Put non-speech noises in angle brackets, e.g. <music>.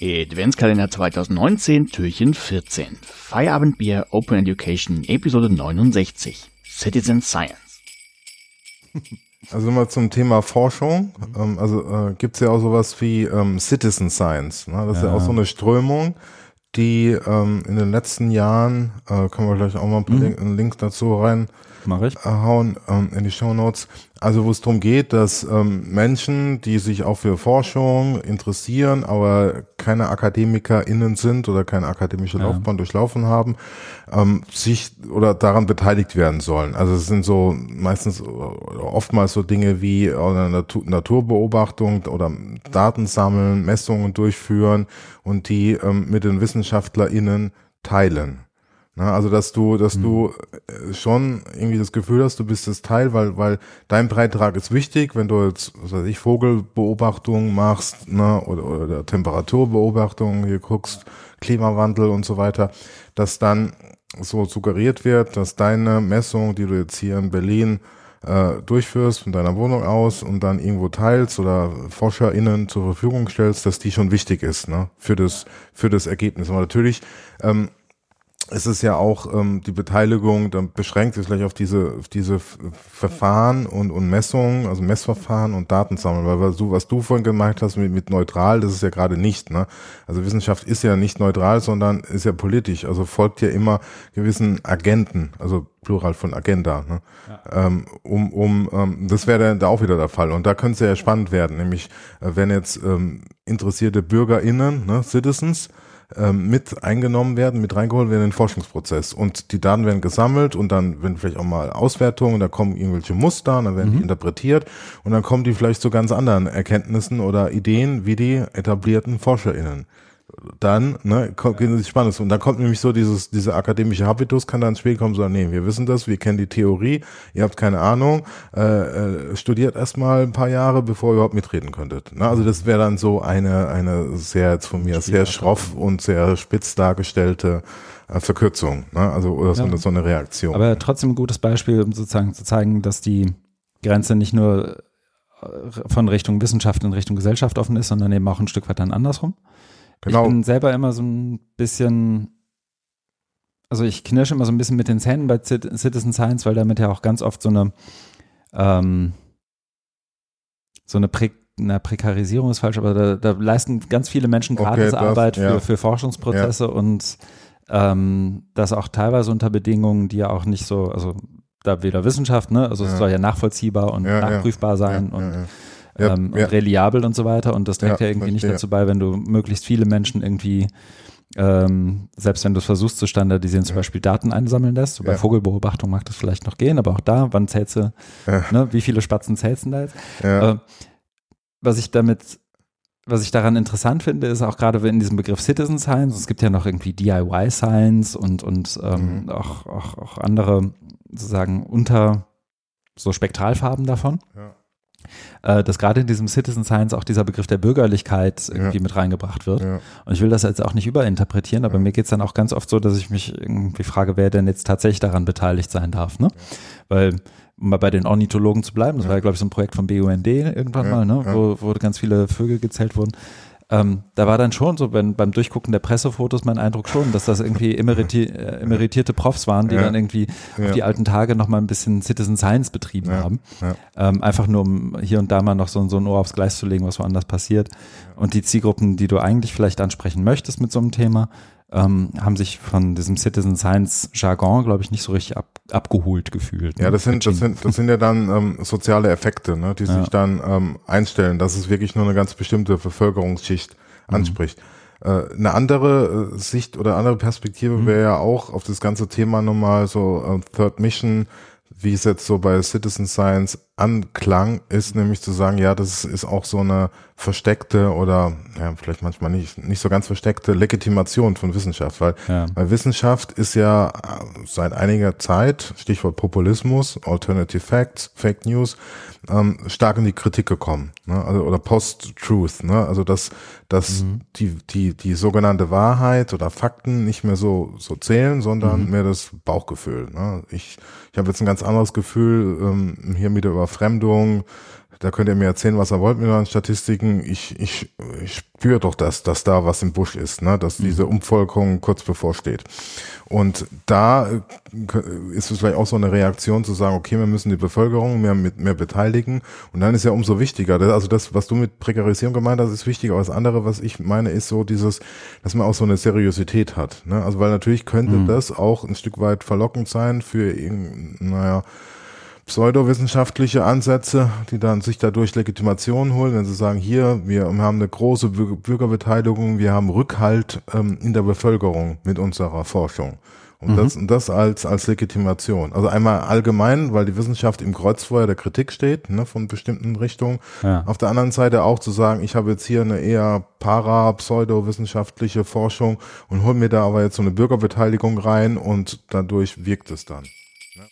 Adventskalender 2019, Türchen 14. Feierabendbier Open Education, Episode 69. Citizen Science. <laughs> Also immer zum Thema Forschung. Ähm, also äh, gibt es ja auch sowas wie ähm, Citizen Science. Ne? Das ja. ist ja auch so eine Strömung, die ähm, in den letzten Jahren, äh, können wir gleich auch mal ein paar mhm. Links dazu rein ich. hauen ähm, in die Show Notes. Also wo es darum geht, dass ähm, Menschen, die sich auch für Forschung interessieren, aber keine AkademikerInnen sind oder keine akademische ja. Laufbahn durchlaufen haben, ähm, sich oder daran beteiligt werden sollen. Also es sind so meistens oftmals so Dinge wie äh, Natur, Naturbeobachtung oder Daten sammeln, Messungen durchführen und die ähm, mit den WissenschaftlerInnen teilen. Na, also dass du, dass mhm. du äh, schon irgendwie das Gefühl hast, du bist das Teil, weil, weil dein Beitrag ist wichtig, wenn du jetzt, was weiß ich, Vogelbeobachtungen machst, ne, oder, oder Temperaturbeobachtungen hier guckst, Klimawandel und so weiter, dass dann so suggeriert wird, dass deine Messung, die du jetzt hier in Berlin äh, durchführst von deiner Wohnung aus und dann irgendwo teilst oder ForscherInnen zur Verfügung stellst, dass die schon wichtig ist, ne, für das, für das Ergebnis. Aber natürlich, ähm, es ist ja auch ähm, die Beteiligung, dann beschränkt sich vielleicht auf diese, auf diese Verfahren und, und Messungen, also Messverfahren und Datensammeln, weil was du, was du vorhin gemacht hast mit, mit neutral, das ist ja gerade nicht, ne? Also Wissenschaft ist ja nicht neutral, sondern ist ja politisch, also folgt ja immer gewissen Agenten, also Plural von Agenda, ne? Ja. Ähm, um, um, ähm, das wäre dann da auch wieder der Fall. Und da könnte es ja spannend werden, nämlich äh, wenn jetzt ähm, interessierte BürgerInnen, ne, Citizens, ähm, mit eingenommen werden, mit reingeholt werden in den Forschungsprozess. Und die Daten werden gesammelt und dann werden vielleicht auch mal Auswertungen, da kommen irgendwelche Muster, dann werden mhm. die interpretiert und dann kommen die vielleicht zu ganz anderen Erkenntnissen oder Ideen wie die etablierten ForscherInnen dann ne, kommt ja. es spannend. Und dann kommt nämlich so dieses, dieser akademische Habitus, kann dann ins Spiel kommen, so, nee, wir wissen das, wir kennen die Theorie, ihr habt keine Ahnung, äh, äh, studiert erstmal ein paar Jahre, bevor ihr überhaupt mitreden könntet. Ne? Also das wäre dann so eine, eine sehr, jetzt von mir, sehr schroff und sehr spitz dargestellte äh, Verkürzung. Ne? Also oder so, ja. so eine Reaktion. Aber trotzdem ein gutes Beispiel, um sozusagen zu zeigen, dass die Grenze nicht nur äh, von Richtung Wissenschaft in Richtung Gesellschaft offen ist, sondern eben auch ein Stück weit dann andersrum. Genau. Ich bin selber immer so ein bisschen, also ich knirsche immer so ein bisschen mit den Zähnen bei Citizen Science, weil damit ja auch ganz oft so eine, ähm, so eine Prä na, Prekarisierung ist falsch, aber da, da leisten ganz viele Menschen Gratisarbeit okay, ja. für, für Forschungsprozesse ja. und ähm, das auch teilweise unter Bedingungen, die ja auch nicht so, also da weder Wissenschaft, ne, also ja. es soll ja nachvollziehbar und nachprüfbar sein und ja, ähm, ja. reliabel und so weiter. Und das trägt ja, ja irgendwie nicht dazu bei, wenn du möglichst viele Menschen irgendwie ähm, selbst wenn du es versuchst zu standardisieren, zum Beispiel Daten einsammeln lässt. So bei Vogelbeobachtung mag das vielleicht noch gehen, aber auch da, wann zählst du, ne, wie viele Spatzen zählst du da jetzt? Äh, was ich damit, was ich daran interessant finde, ist auch gerade in diesem Begriff Citizen Science, es gibt ja noch irgendwie DIY Science und, und ähm, mhm. auch, auch, auch andere sozusagen unter so Spektralfarben davon. Ja dass gerade in diesem Citizen Science auch dieser Begriff der Bürgerlichkeit irgendwie ja. mit reingebracht wird. Ja. Und ich will das jetzt auch nicht überinterpretieren, aber ja. mir geht es dann auch ganz oft so, dass ich mich irgendwie frage, wer denn jetzt tatsächlich daran beteiligt sein darf. Ne? Weil um mal bei den Ornithologen zu bleiben, das war ja, glaube ich, so ein Projekt vom BUND irgendwann mal, ne? wo, wo ganz viele Vögel gezählt wurden ähm, da war dann schon so wenn, beim Durchgucken der Pressefotos mein Eindruck schon, dass das irgendwie emeriti äh, emeritierte Profs waren, die ja. dann irgendwie ja. auf die alten Tage noch mal ein bisschen Citizen Science betrieben ja. haben. Ähm, einfach nur, um hier und da mal noch so, so ein Ohr aufs Gleis zu legen, was woanders passiert. Und die Zielgruppen, die du eigentlich vielleicht ansprechen möchtest mit so einem Thema, ähm, haben sich von diesem Citizen Science Jargon, glaube ich, nicht so richtig ab, abgeholt gefühlt. Ne? Ja, das sind, das sind, das sind ja dann ähm, soziale Effekte, ne, die ja. sich dann ähm, einstellen, dass es wirklich nur eine ganz bestimmte Bevölkerungsschicht mhm. anspricht. Mhm. Äh, eine andere äh, Sicht oder andere Perspektive mhm. wäre ja auch auf das ganze Thema nochmal so äh, Third Mission, wie es jetzt so bei Citizen Science anklang, ist nämlich zu sagen, ja, das ist auch so eine versteckte oder ja, vielleicht manchmal nicht, nicht so ganz versteckte Legitimation von Wissenschaft, weil, ja. weil Wissenschaft ist ja äh, seit einiger Zeit, Stichwort Populismus, Alternative Facts, Fake News, ähm, stark in die Kritik gekommen, ne? also, oder Post-Truth, ne? also dass, dass mhm. die, die, die sogenannte Wahrheit oder Fakten nicht mehr so, so zählen, sondern mhm. mehr das Bauchgefühl. Ne? Ich, ich habe jetzt ein ganz anderes Gefühl, ähm, hier mit der Überfremdung, da könnt ihr mir erzählen, was ihr wollt mit euren Statistiken. Ich, ich, ich spüre doch, dass, dass da was im Busch ist, ne? dass mhm. diese Umvolkung kurz bevorsteht. Und da äh, ist es vielleicht auch so eine Reaktion zu sagen, okay, wir müssen die Bevölkerung mehr, mit, mehr beteiligen. Und dann ist ja umso wichtiger, also das, was du mit Prekarisierung gemeint hast, ist wichtig. Aber das andere, was ich meine, ist so dieses, dass man auch so eine Seriosität hat. Ne? Also weil natürlich könnte mhm. das auch ein Stück weit verlockend sein für, naja, pseudowissenschaftliche Ansätze, die dann sich dadurch Legitimation holen, wenn sie sagen, hier, wir haben eine große Bürgerbeteiligung, wir haben Rückhalt ähm, in der Bevölkerung mit unserer Forschung. Und mhm. das, und das als, als Legitimation. Also einmal allgemein, weil die Wissenschaft im Kreuzfeuer der Kritik steht, ne, von bestimmten Richtungen. Ja. Auf der anderen Seite auch zu sagen, ich habe jetzt hier eine eher para-pseudowissenschaftliche Forschung und hol mir da aber jetzt so eine Bürgerbeteiligung rein und dadurch wirkt es dann. Ne?